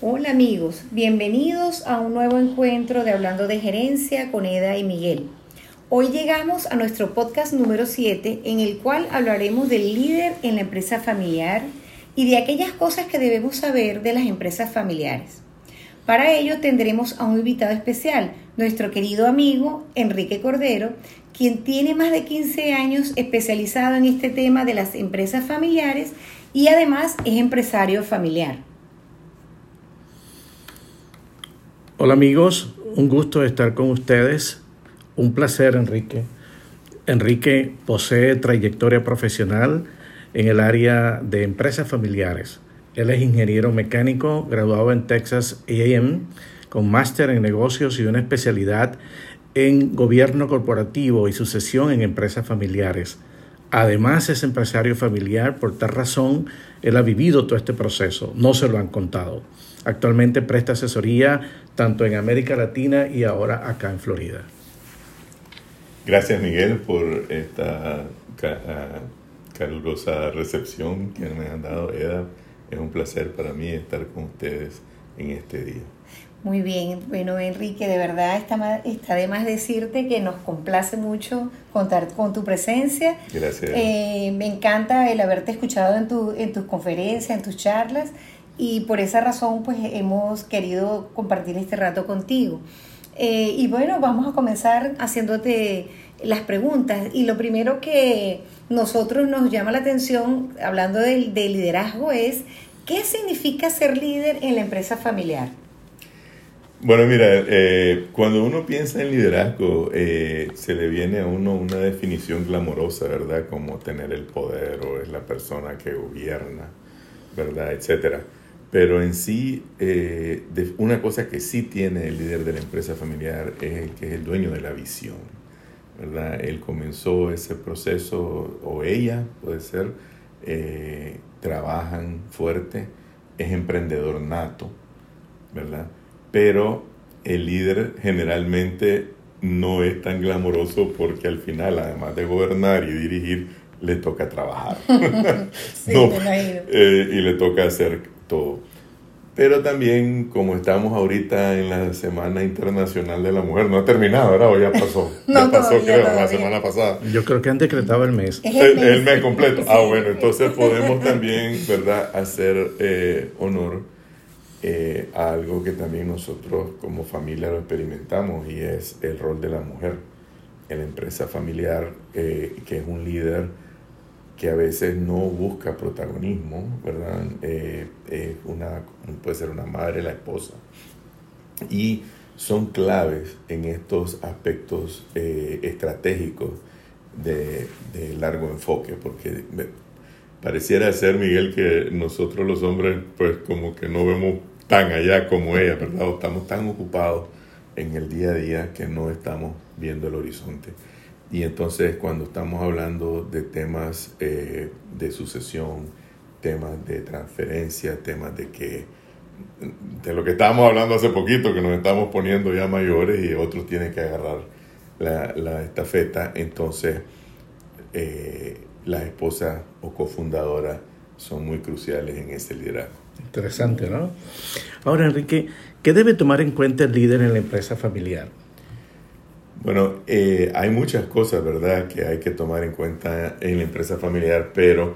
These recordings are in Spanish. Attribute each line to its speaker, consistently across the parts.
Speaker 1: Hola amigos, bienvenidos a un nuevo encuentro de Hablando de Gerencia con Eda y Miguel. Hoy llegamos a nuestro podcast número 7 en el cual hablaremos del líder en la empresa familiar y de aquellas cosas que debemos saber de las empresas familiares. Para ello tendremos a un invitado especial, nuestro querido amigo Enrique Cordero, quien tiene más de 15 años especializado en este tema de las empresas familiares y además es empresario familiar.
Speaker 2: Hola amigos, un gusto estar con ustedes. Un placer, Enrique. Enrique posee trayectoria profesional en el área de empresas familiares. Él es ingeniero mecánico graduado en Texas AM con máster en negocios y una especialidad en gobierno corporativo y sucesión en empresas familiares. Además es empresario familiar, por tal razón él ha vivido todo este proceso, no se lo han contado. Actualmente presta asesoría tanto en América Latina y ahora acá en Florida.
Speaker 3: Gracias Miguel por esta ah, calurosa recepción que me han dado, Eda. Es un placer para mí estar con ustedes en este día.
Speaker 1: Muy bien, bueno Enrique, de verdad está, está de más decirte que nos complace mucho contar con tu presencia.
Speaker 3: Gracias.
Speaker 1: Eh, me encanta el haberte escuchado en, tu, en tus conferencias, en tus charlas y por esa razón pues hemos querido compartir este rato contigo. Eh, y bueno, vamos a comenzar haciéndote las preguntas y lo primero que nosotros nos llama la atención hablando de, liderazgo es ¿qué significa ser líder en la empresa familiar?
Speaker 3: Bueno, mira, eh, cuando uno piensa en liderazgo, eh, se le viene a uno una definición glamorosa, ¿verdad? Como tener el poder o es la persona que gobierna, ¿verdad? Etcétera. Pero en sí, eh, una cosa que sí tiene el líder de la empresa familiar es el que es el dueño de la visión, ¿verdad? Él comenzó ese proceso, o ella puede ser, trabajan fuerte, es emprendedor nato, ¿verdad? pero el líder generalmente no es tan glamoroso porque al final, además de gobernar y dirigir, le toca trabajar. Eh, y le toca hacer todo. Pero también, como estamos ahorita en la Semana Internacional de la Mujer, no ha terminado, ¿verdad? O ya pasó. ya pasó, creo, la semana pasada.
Speaker 2: Yo creo que han decretado el mes.
Speaker 3: el, mes. completo. ah, bueno, entonces podemos también, ¿verdad?, hacer eh, honor eh, algo que también nosotros como familia lo experimentamos y es el rol de la mujer en la empresa familiar, eh, que es un líder que a veces no busca protagonismo, ¿verdad? Eh, una, puede ser una madre, la esposa. Y son claves en estos aspectos estratégicos de, largo enfoque, porque pareciera ser, Miguel, que nosotros los hombres, pues como que no vemos tan allá como ella, ¿verdad? estamos tan ocupados en el día a día que no estamos viendo el horizonte. Y entonces cuando estamos hablando de temas eh, de sucesión, temas de transferencia, temas de que de lo que estábamos hablando hace poquito, que nos estamos poniendo ya mayores y otros tienen que agarrar la, la estafeta, entonces eh, las esposas o cofundadoras son muy cruciales en ese liderazgo.
Speaker 2: Interesante, ¿no? Ahora, Enrique, ¿qué debe tomar en cuenta el líder en la empresa familiar?
Speaker 3: Bueno, eh, hay muchas cosas, ¿verdad?, que hay que tomar en cuenta en la empresa familiar, pero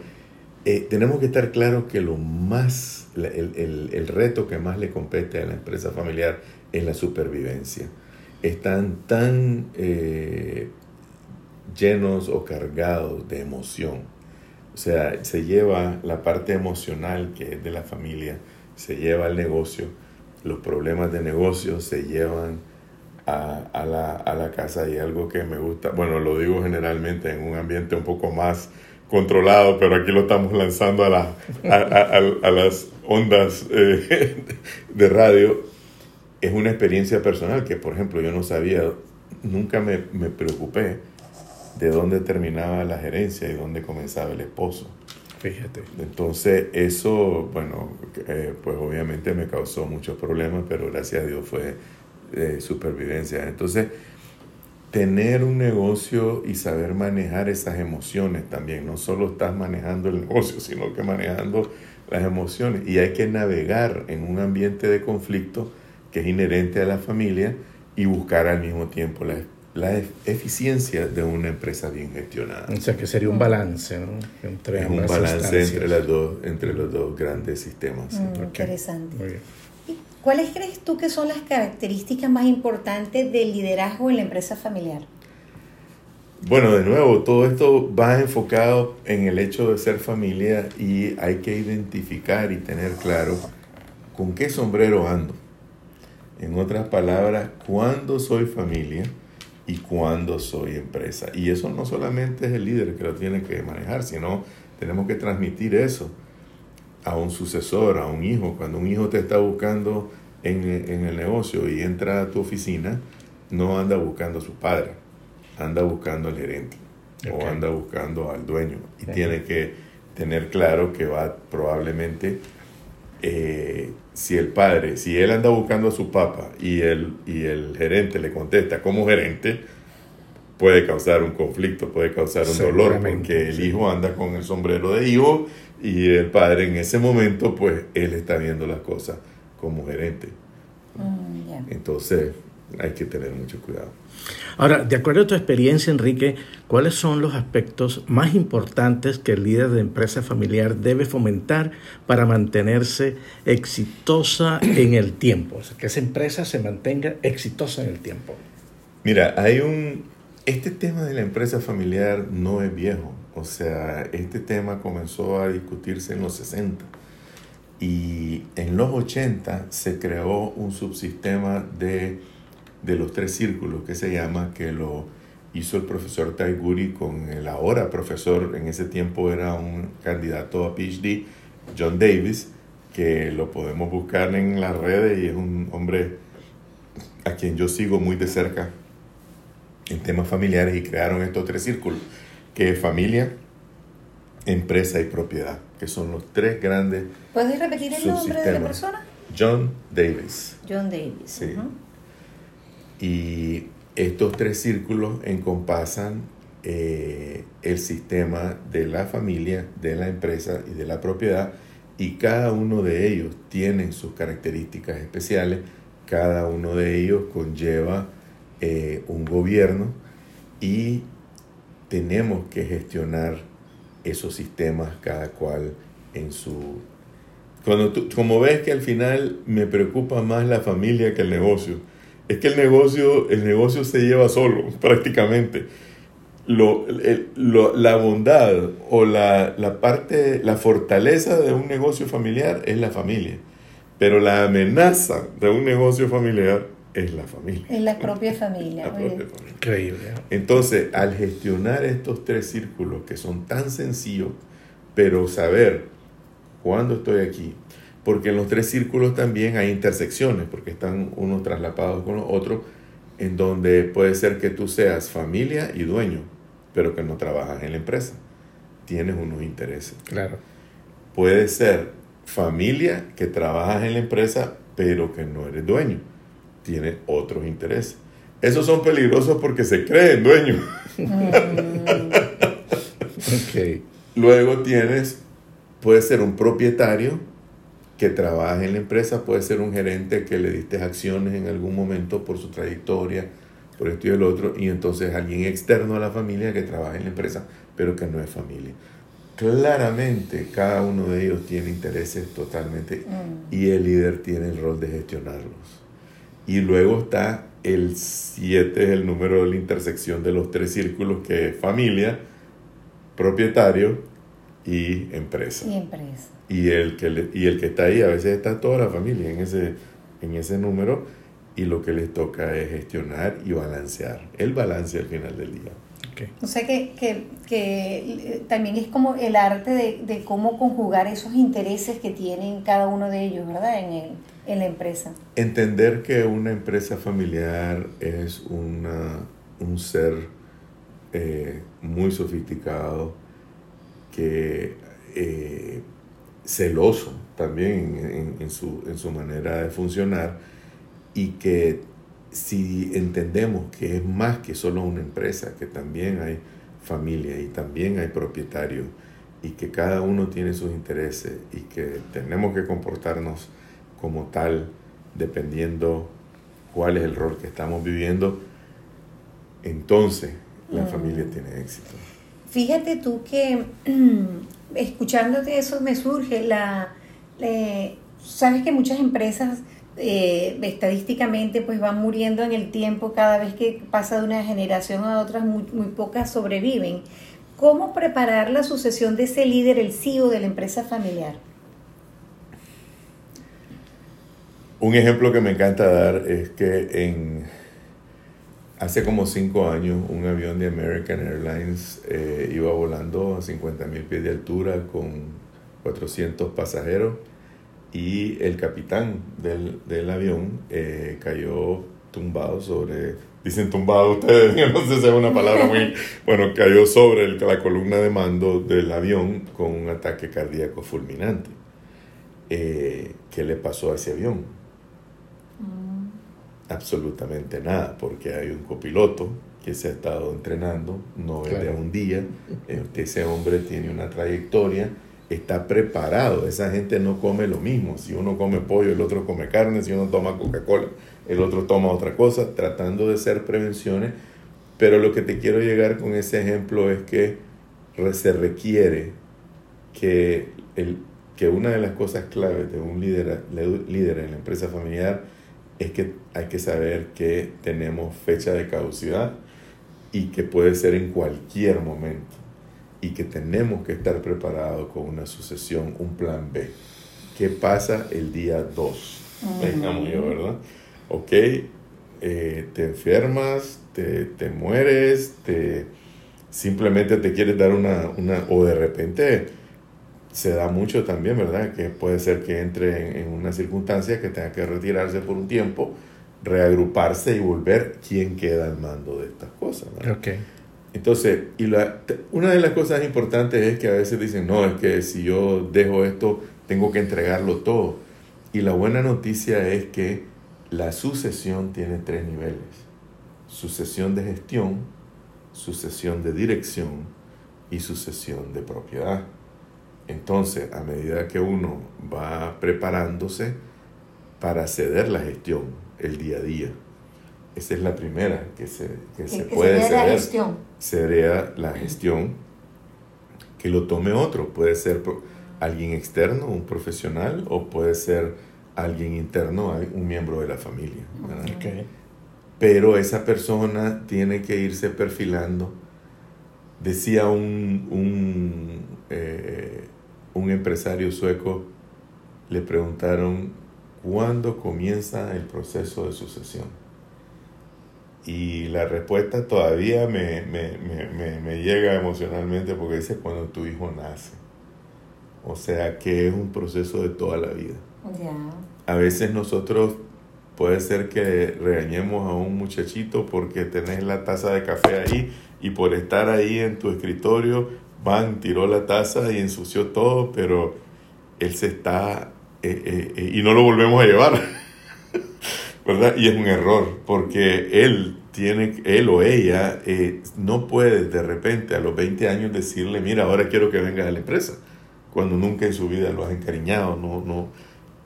Speaker 3: eh, tenemos que estar claros que lo más, el, el, reto que más le compete a la empresa familiar es la supervivencia. Están tan eh, llenos o cargados de emoción o sea, se lleva la parte emocional que es de la familia, se lleva al negocio, los problemas de negocio se llevan a, la, casa y algo que me gusta, bueno, lo digo generalmente en un ambiente un poco más controlado, pero aquí lo estamos lanzando a, la, a, las ondas eh, de radio, es una experiencia personal que, por ejemplo, yo no sabía, nunca me, me preocupé de dónde terminaba la gerencia y dónde comenzaba el esposo.
Speaker 2: Fíjate.
Speaker 3: Entonces eso, bueno, eh, pues obviamente me causó muchos problemas, pero gracias a Dios fue eh, supervivencia. Entonces, tener un negocio y saber manejar esas emociones también, no solo estás manejando el negocio, sino que manejando las emociones y hay que navegar en un ambiente de conflicto que es inherente a la familia y buscar al mismo tiempo la, la eficiencia de una empresa bien gestionada.
Speaker 2: O sea que sería un balance, ¿no?
Speaker 3: Entre es un balance entre, las dos, entre los dos grandes sistemas.
Speaker 1: Mm, interesante. ¿Cuáles crees tú que son las características más importantes del liderazgo en la empresa familiar?
Speaker 3: Bueno, de nuevo, todo esto va enfocado en el hecho de ser familia y hay que identificar y tener claro con qué sombrero ando. En otras palabras, cuándo soy familia y cuándo soy empresa. Y eso no solamente es el líder que lo tiene que manejar, sino tenemos que transmitir eso a un sucesor, a un hijo. Cuando un hijo te está buscando en, en el negocio y entra a tu oficina, no anda buscando a su padre anda buscando al gerente o anda buscando al dueño. Y tiene que tener claro que va probablemente eh, si el padre, si él anda buscando a su papá y el, y el gerente le contesta como gerente, puede causar un conflicto, puede causar un dolor, porque el hijo anda con el sombrero de hijo y el padre en ese momento, pues él está viendo las cosas como gerente. Mm, Entonces hay que tener mucho cuidado.
Speaker 2: Ahora, de acuerdo a tu experiencia, Enrique, ¿cuáles son los aspectos más importantes que el líder de empresa familiar debe fomentar para mantenerse exitosa en el tiempo? O sea, que esa empresa se mantenga exitosa en el tiempo.
Speaker 3: Mira, hay un... Este tema de la empresa familiar no es viejo. O sea, este tema comenzó a discutirse en los 60. Y en los 80 se creó un subsistema de de los tres círculos que se llama, que lo hizo el profesor Taiguri con el ahora profesor, en ese tiempo era un candidato a PhD, John Davis, que lo podemos buscar en las redes y es un hombre a quien yo sigo muy de cerca en temas familiares y crearon estos tres círculos, que es familia, empresa y propiedad, que son los tres grandes.
Speaker 1: ¿Puedes repetir el nombre de la persona?
Speaker 3: John Davis.
Speaker 1: John Davis. Sí.
Speaker 3: Y estos tres círculos encompasan eh, el sistema de la familia, de la empresa y de la propiedad y cada uno de ellos tiene sus características especiales, cada uno de ellos conlleva eh, un gobierno y tenemos que gestionar esos sistemas cada cual en su... Cuando como ves que al final me preocupa más la familia que el negocio, es que el negocio, el negocio se lleva solo, prácticamente. Lo, la bondad o la, la, parte, la fortaleza de un negocio familiar es la familia. Pero la amenaza de un negocio familiar es la familia.
Speaker 1: Es la propia familia.
Speaker 2: Increíble.
Speaker 3: Entonces, al gestionar estos tres círculos que son tan sencillos, pero saber cuándo estoy aquí, porque en los tres círculos también hay intersecciones, porque están unos traslapados con los otros, en donde puede ser que tú seas familia y dueño, pero que no trabajas en la empresa. Tienes unos intereses.
Speaker 2: Claro.
Speaker 3: Puede ser familia que trabajas en la empresa, pero que no eres dueño. Tienes otros intereses. Esos son peligrosos porque se creen dueños. Mm. okay. Luego tienes, puede ser un propietario que trabaja en la empresa, puede ser un gerente que le diste acciones en algún momento por su trayectoria, por esto y el otro, y entonces alguien externo a la familia que trabaja en la empresa, pero que no es familia. Claramente cada uno de ellos tiene intereses totalmente mm. y el líder tiene el rol de gestionarlos. Y luego está el 7, es el número de la intersección de los tres círculos, que es familia, propietario y empresa.
Speaker 1: Y empresa
Speaker 3: y el que, y el que está ahí, a veces está toda la familia en ese, en ese número y lo que les toca es gestionar y balancear, el balance al final del día.
Speaker 1: O sea que, que, que, eh, también es como el arte de, de, cómo conjugar esos intereses que tienen cada uno de ellos, ¿verdad? En, el, en la empresa.
Speaker 3: Entender que una empresa familiar es una, un ser eh, muy sofisticado que eh, celoso también en, su, en, su, manera de funcionar y que si entendemos que es más que solo una empresa, que también hay familia y también hay propietarios y que cada uno tiene sus intereses y que tenemos que comportarnos como tal dependiendo cuál es el rol que estamos viviendo, entonces la mm. familia tiene éxito.
Speaker 1: Fíjate tú que escuchándote eso me surge la... Sabes que muchas empresas eh, estadísticamente pues van muriendo en el tiempo cada vez que pasa de una generación a otra, muy, muy pocas sobreviven. ¿Cómo preparar la sucesión de ese líder, el CEO de la empresa familiar?
Speaker 3: Un ejemplo que me encanta dar es que en hace como cinco años un avión de American Airlines eh, iba volando a 50 mil pies de altura con 400 pasajeros y el capitán del, avión eh, cayó tumbado sobre, dicen tumbado ustedes, no sé si es una palabra muy, bueno, cayó sobre la columna de mando del avión con un ataque cardíaco fulminante. Eh, ¿Qué le pasó a ese avión? Absolutamente nada, porque hay un copiloto que se ha estado entrenando, no es de un día, eh, ese hombre tiene una trayectoria, está preparado, esa gente no come lo mismo, si uno come pollo, el otro come carne, si uno toma Coca-Cola, el otro toma otra cosa, tratando de ser prevenciones, pero lo que te quiero llegar con ese ejemplo es que se requiere que, el, que una de las cosas claves de un líder, líder en la empresa familiar es que hay que saber que tenemos fecha de caducidad y que puede ser en cualquier momento y que tenemos que estar preparados con una sucesión, un plan B. ¿Qué pasa el día 2? Digamos yo, ¿verdad? Ok, eh, te enfermas, te, te, mueres, te, simplemente te quieres dar una, una, o de repente se da mucho también, ¿verdad? Que puede ser que entre en, una circunstancia que tenga que retirarse por un tiempo, reagruparse y volver. ¿Quién queda al mando de estas cosas? Okay. Entonces, y la, una de las cosas importantes es que a veces dicen, no, es que si yo dejo esto, tengo que entregarlo todo. Y la buena noticia es que la sucesión tiene tres niveles. Sucesión de gestión, sucesión de dirección y sucesión de propiedad. Entonces, a medida que uno va preparándose para ceder la gestión, el día a día, esa es la primera que se, que se puede ceder. La gestión. Sería la gestión que lo tome otro. Puede ser alguien externo, un profesional, o puede ser alguien interno, un miembro de la familia. Pero esa persona tiene que irse perfilando. Decía un, un eh, un empresario sueco le preguntaron cuándo comienza el proceso de sucesión. Y la respuesta todavía me, llega emocionalmente porque dice cuando tu hijo nace. O sea que es un proceso de toda la vida. A veces nosotros puede ser que regañemos a un muchachito porque tenés la taza de café ahí y por estar ahí en tu escritorio Van tiró la taza y ensució todo, pero él se está... Eh, eh, eh, y no lo volvemos a llevar. ¿Verdad? Y es un error, porque él tiene, él o ella no puede de repente a los 20 años decirle, mira, ahora quiero que vengas a la empresa, cuando nunca en su vida lo has encariñado, no, no,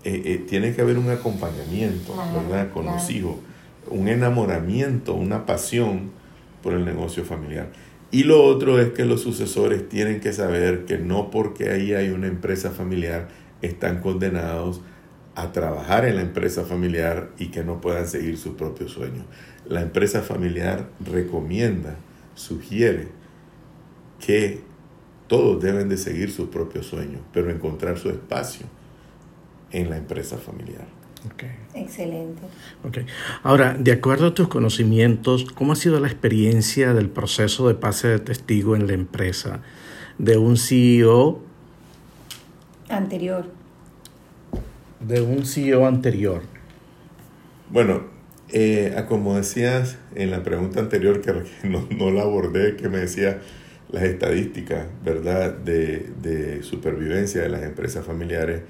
Speaker 3: tiene que haber un acompañamiento, ¿verdad? Con los hijos, un enamoramiento, una pasión por el negocio familiar. Y lo otro es que los sucesores tienen que saber que no porque ahí hay una empresa familiar están condenados a trabajar en la empresa familiar y que no puedan seguir sus propios sueños. La empresa familiar recomienda, sugiere que todos deben de seguir sus propios sueños, pero encontrar su espacio en la empresa familiar.
Speaker 1: Excelente.
Speaker 2: Okay. Ahora, de acuerdo a tus conocimientos, ¿cómo ha sido la experiencia del proceso de pase de testigo en la empresa de un CEO
Speaker 1: anterior?
Speaker 2: De un CEO anterior.
Speaker 3: Bueno, eh, como decías en la pregunta anterior, que no, no, la abordé, que me decía las estadísticas, ¿verdad?, de, de supervivencia de las empresas familiares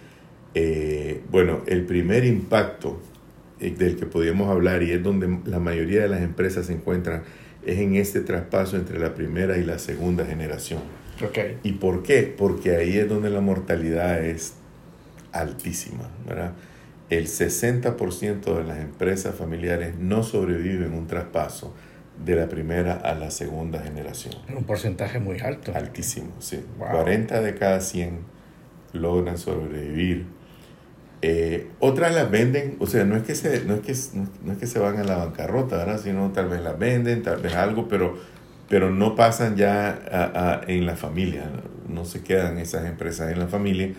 Speaker 3: eh, bueno, el primer impacto eh, del que podíamos hablar y es donde la mayoría de las empresas se encuentran es en este traspaso entre la primera y la segunda generación.
Speaker 2: Okay.
Speaker 3: ¿Y por qué? Porque ahí es donde la mortalidad es altísima, ¿verdad? El 60% de las empresas familiares no sobreviven un traspaso de la primera a la segunda generación.
Speaker 2: Un porcentaje muy alto.
Speaker 3: Altísimo, sí. 40 de cada 100 logran sobrevivir. Eh, otras las venden, o sea, no es, que se, no, es que, no es que se van a la bancarrota, ¿verdad? Sino tal vez las venden, tal vez algo, pero, pero no pasan ya en la familia, no se quedan esas empresas en la familia.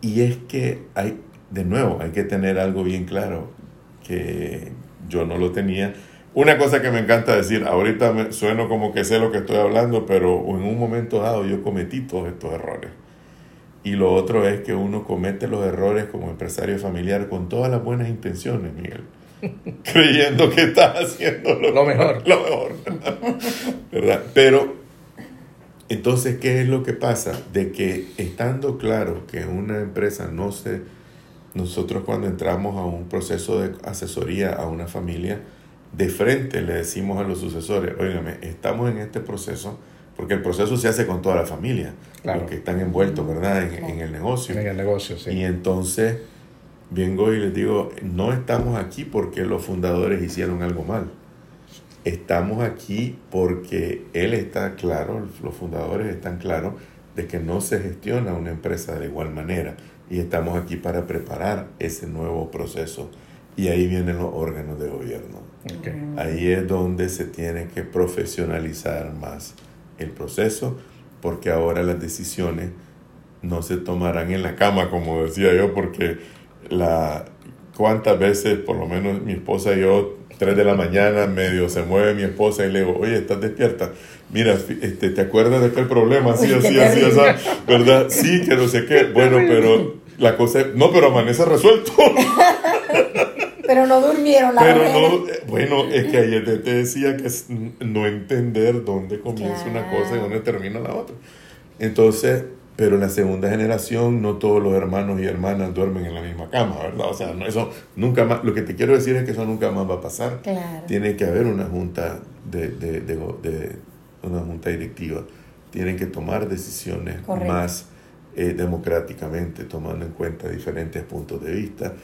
Speaker 3: Y es que hay, de nuevo, hay que tener algo bien claro, que yo no lo tenía una cosa que me encanta decir, ahorita me, sueno como que sé lo que estoy hablando, pero en un momento dado yo cometí todos estos errores. Y lo otro es que uno comete los errores como empresario familiar con todas las buenas intenciones, Miguel. creyendo que estás haciendo lo, mejor. Lo mejor. ¿Verdad? Pero, entonces, ¿qué es lo que pasa? De que estando claro que una empresa no se... Nosotros cuando entramos a un proceso de asesoría a una familia, de frente le decimos a los sucesores, oígame, estamos en este proceso, porque el proceso se hace con toda la familia, los que están envueltos, ¿verdad?, en, el negocio.
Speaker 2: En el negocio, sí.
Speaker 3: Y entonces vengo y les digo, no estamos aquí porque los fundadores hicieron algo mal. Estamos aquí porque él está claro, los fundadores están claros de que no se gestiona una empresa de igual manera y estamos aquí para preparar ese nuevo proceso. Y ahí vienen los órganos de gobierno. Ahí es donde se tiene que profesionalizar más el proceso, porque ahora las decisiones no se tomarán en la cama, como decía yo, porque la cuántas veces, por lo menos mi esposa y yo, 3 de la mañana, medio se mueve mi esposa y le digo, oye, ¿estás despierta? Mira, este, ¿te acuerdas de aquel problema? Así, así, así, así, ¿verdad? Sí, que no sé qué. Bueno, pero la cosa es, no, pero amanece resuelto.
Speaker 1: Pero no durmieron la
Speaker 3: Pero no, bueno, es que ayer te decía que es no entender dónde comienza una cosa y dónde termina la otra. Entonces, pero en la segunda generación no todos los hermanos y hermanas duermen en la misma cama, ¿verdad? O sea, no, eso nunca más, lo que te quiero decir es que eso nunca más va a pasar. Tiene que haber una junta de, de, de, una junta directiva. Tienen que tomar decisiones más eh, democráticamente, tomando en cuenta diferentes puntos de vista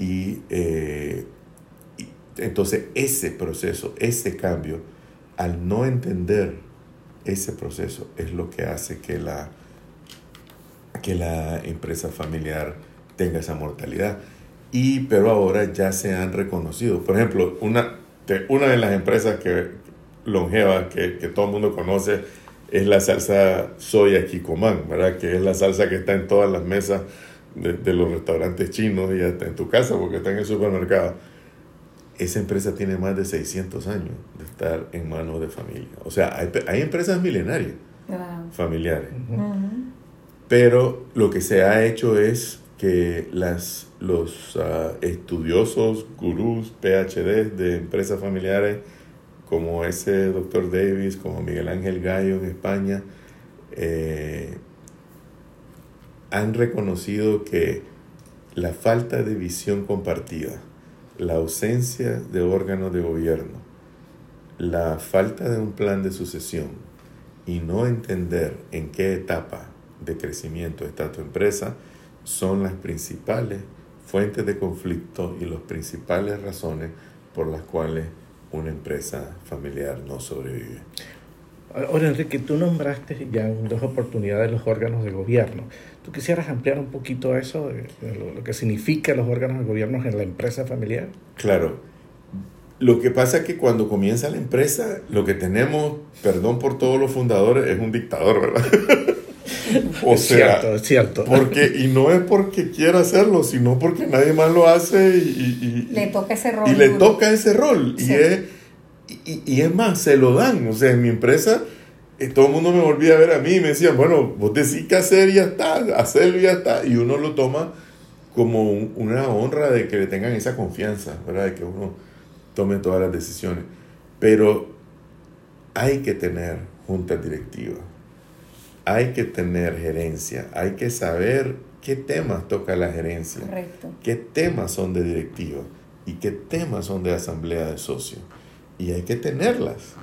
Speaker 3: eh, y, entonces ese proceso, ese cambio, al no entender ese proceso, es lo que hace que la, que la empresa familiar tenga esa mortalidad. Y, pero ahora ya se han reconocido. Por ejemplo, una una de las empresas que longeva que, que todo el mundo conoce es la salsa soya Kikoman, ¿verdad? Que es la salsa que está en todas las mesas de, los restaurantes chinos y hasta en tu casa porque está en el supermercado. Esa empresa tiene más de 600 años de estar en manos de familia. O sea, hay, hay empresas milenarias, familiares. Pero lo que se ha hecho es que las, los uh, estudiosos, gurús, PhD de empresas familiares, como ese doctor Davis, como Miguel Ángel Gallo en España, eh, han reconocido que la falta de visión compartida, la ausencia de órganos de gobierno, la falta de un plan de sucesión y no entender en qué etapa de crecimiento está tu empresa son las principales fuentes de conflicto y las principales razones por las cuales una empresa familiar no sobrevive.
Speaker 2: Ahora, Enrique, tú nombraste ya en dos oportunidades los órganos de gobierno. ¿Tú quisieras ampliar un poquito eso, de, lo, que significa los órganos de gobierno en la empresa familiar?
Speaker 3: Claro. Lo que pasa es que cuando comienza la empresa, lo que tenemos, perdón por todos los fundadores, es un dictador, ¿verdad?
Speaker 2: o es sea, cierto, es cierto.
Speaker 3: Porque, y no es porque quiera hacerlo, sino porque nadie más lo hace y,
Speaker 1: le toca ese rol.
Speaker 3: Y le toca ese rol. Y es y, y, es más, se lo dan. O sea, en mi empresa, eh, todo el mundo me volvía a ver a mí y me decían, bueno, vos decís que hacer y ya está, hacerlo y ya está. Y uno lo toma como una honra de que le tengan esa confianza, ¿verdad? De que uno tome todas las decisiones. Pero hay que tener juntas directivas, hay que tener gerencia, hay que saber qué temas toca la gerencia, qué temas son de directiva y qué temas son de asamblea de socios y hay que tenerlas.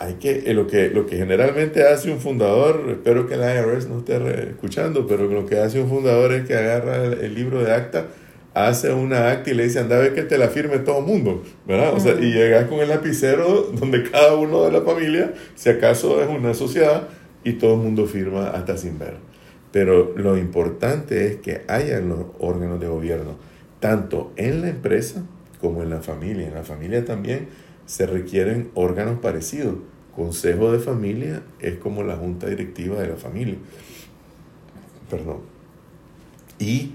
Speaker 3: Hay que, eh, lo que, lo que generalmente hace un fundador, espero que la IRS no esté escuchando, pero lo que hace un fundador es que agarra el, libro de acta, hace una acta y le dice, anda a ver que te la firme todo el mundo, ¿verdad? O sea, y llega con el lapicero donde cada uno de la familia, si acaso es una sociedad, y todo el mundo firma hasta sin ver. Pero lo importante es que haya los órganos de gobierno, tanto en la empresa como en la familia. En la familia también se requieren órganos parecidos. Consejo de familia es como la junta directiva de la familia. Perdón. Y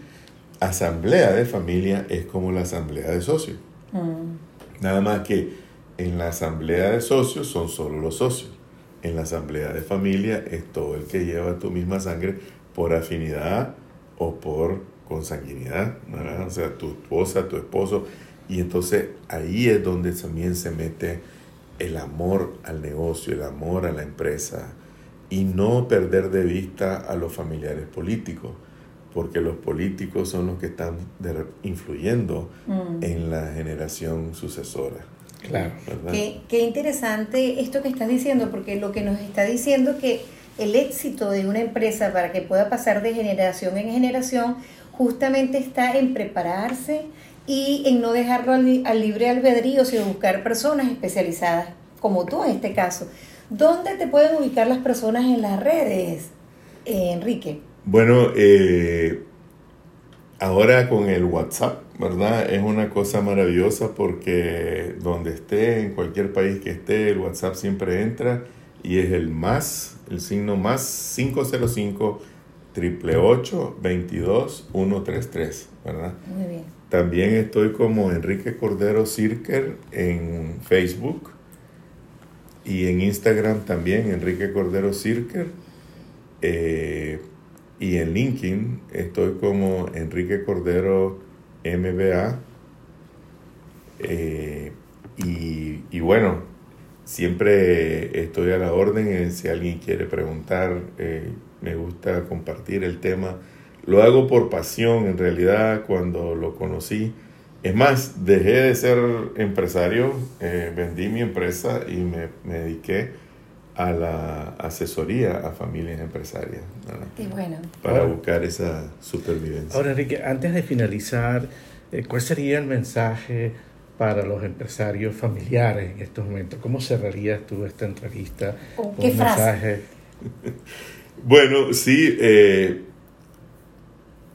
Speaker 3: asamblea de familia es como la asamblea de socios. Mm. Nada más que en la asamblea de socios son solo los socios. En la asamblea de familia es todo el que lleva tu misma sangre por afinidad o por consanguinidad. O sea, tu esposa, tu esposo y entonces ahí es donde también se mete el amor al negocio, el amor a la empresa y no perder de vista a los familiares políticos, porque los políticos son los que están influyendo mm. en la generación sucesora.
Speaker 1: Claro. Qué, qué, interesante esto que estás diciendo, porque lo que nos está diciendo es que el éxito de una empresa para que pueda pasar de generación en generación justamente está en prepararse, y en no dejarlo al, libre albedrío, sino buscar personas especializadas, como tú en este caso. ¿Dónde te pueden ubicar las personas en las redes, eh, Enrique?
Speaker 3: Bueno, eh, ahora con el WhatsApp, ¿verdad? Es una cosa maravillosa porque donde esté, en cualquier país que esté, el WhatsApp siempre entra y es el más, el signo más 505 triple 22 133, ¿verdad? Muy bien. También estoy como Enrique Cordero Cirker en Facebook y en Instagram también Enrique Cordero Cirker. Eh, y en LinkedIn estoy como Enrique Cordero MBA. Eh, y, bueno, siempre estoy a la orden. Si alguien quiere preguntar, eh, me gusta compartir el tema lo hago por pasión, en realidad, cuando lo conocí. Es más, dejé de ser empresario, eh, vendí mi empresa y me, dediqué a la asesoría a familias empresarias.
Speaker 1: Qué bueno.
Speaker 3: Para buscar esa supervivencia.
Speaker 2: Ahora, Enrique, antes de finalizar, eh, ¿cuál sería el mensaje para los empresarios familiares en estos momentos? ¿Cómo cerrarías tú esta entrevista?
Speaker 1: ¿Qué frase?
Speaker 3: bueno, sí. Eh,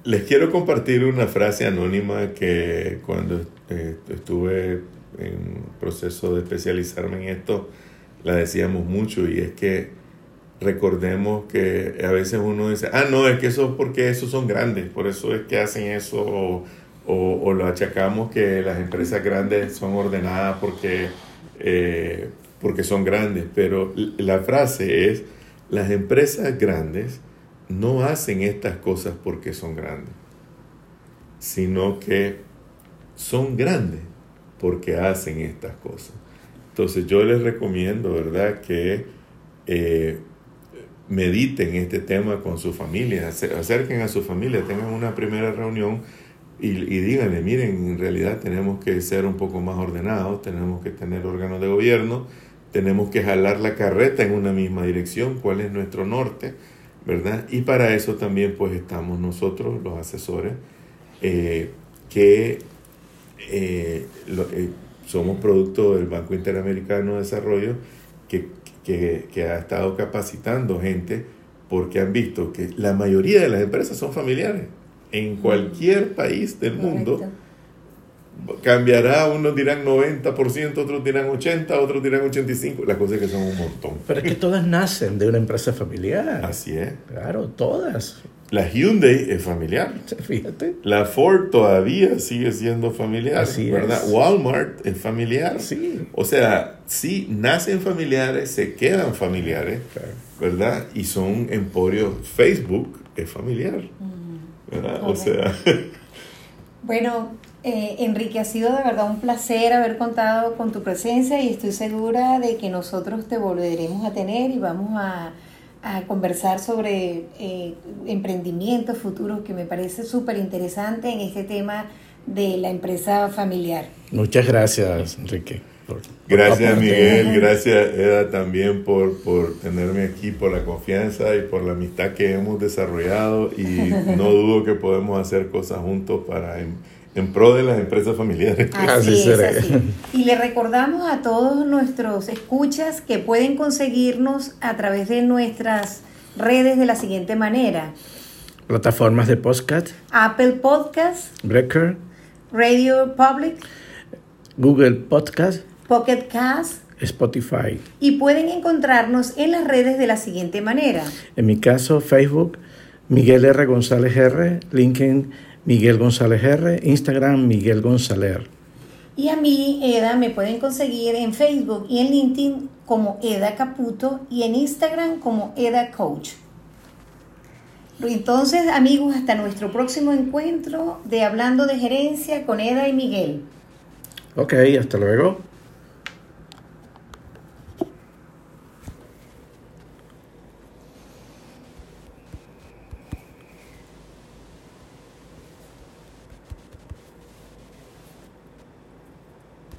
Speaker 3: les quiero compartir una frase anónima que cuando eh, estuve en proceso de especializarme en esto, la decíamos mucho y es que recordemos que a veces uno dice, ah, no, es que eso porque esos son grandes, por eso es que hacen eso, o, o, lo achacamos que las empresas grandes son ordenadas porque, eh, porque son grandes, pero la frase es, las empresas grandes no hacen estas cosas porque son grandes, sino que son grandes porque hacen estas cosas. Entonces yo les recomiendo, ¿verdad?, que eh, mediten este tema con su familia, acerquen a su familia, tengan una primera reunión y, y díganle, miren, en realidad tenemos que ser un poco más ordenados, tenemos que tener órganos de gobierno, tenemos que jalar la carreta en una misma dirección, cuál es nuestro norte, ¿verdad? Y para eso también pues estamos nosotros, los asesores, eh, que eh, eh, somos producto del Banco Interamericano de Desarrollo, que, ha estado capacitando gente porque han visto que la mayoría de las empresas son familiares. En cualquier país del mundo cambiará, unos dirán 90%, otros dirán 80%, otros dirán 85%, las cosas que son un montón.
Speaker 2: Pero es que todas nacen de una empresa familiar.
Speaker 3: Así es.
Speaker 2: Claro, todas.
Speaker 3: La Hyundai es familiar.
Speaker 2: Fíjate.
Speaker 3: La Ford todavía sigue siendo familiar.
Speaker 2: Así
Speaker 3: ¿verdad? Walmart es familiar.
Speaker 2: Sí.
Speaker 3: O sea, sí, nacen familiares, se quedan familiares, ¿verdad? Y son emporios. Facebook es familiar. Mm. ¿verdad? O sea.
Speaker 1: Bueno, eh, Enrique, ha sido de verdad un placer haber contado con tu presencia y estoy segura de que nosotros te volveremos a tener y vamos a, conversar sobre eh, emprendimientos futuros que me parece súper interesante en este tema de la empresa familiar.
Speaker 2: Muchas gracias, Enrique.
Speaker 3: gracias Miguel, gracias Eda también por, por tenerme aquí, por la confianza y por la amistad que hemos desarrollado y no dudo que podemos hacer cosas juntos para en, en pro de las empresas familiares.
Speaker 1: Así, es, así. Y le recordamos a todos nuestros escuchas que pueden conseguirnos a través de nuestras redes de la siguiente manera.
Speaker 2: Plataformas de podcast.
Speaker 1: Apple Podcast.
Speaker 2: Breaker.
Speaker 1: Radio Public.
Speaker 2: Google Podcast.
Speaker 1: Pocket Cast.
Speaker 2: Spotify.
Speaker 1: Y pueden encontrarnos en las redes de la siguiente manera.
Speaker 2: En mi caso, Facebook, Miguel R. González R. LinkedIn, Miguel González R. Instagram, Miguel González.
Speaker 1: Y a mí, Eda, me pueden conseguir en Facebook y en LinkedIn como Eda Caputo y en Instagram como Eda Coach. Entonces, amigos, hasta nuestro próximo encuentro de Hablando de Gerencia con Eda y Miguel.
Speaker 2: Ok, hasta luego.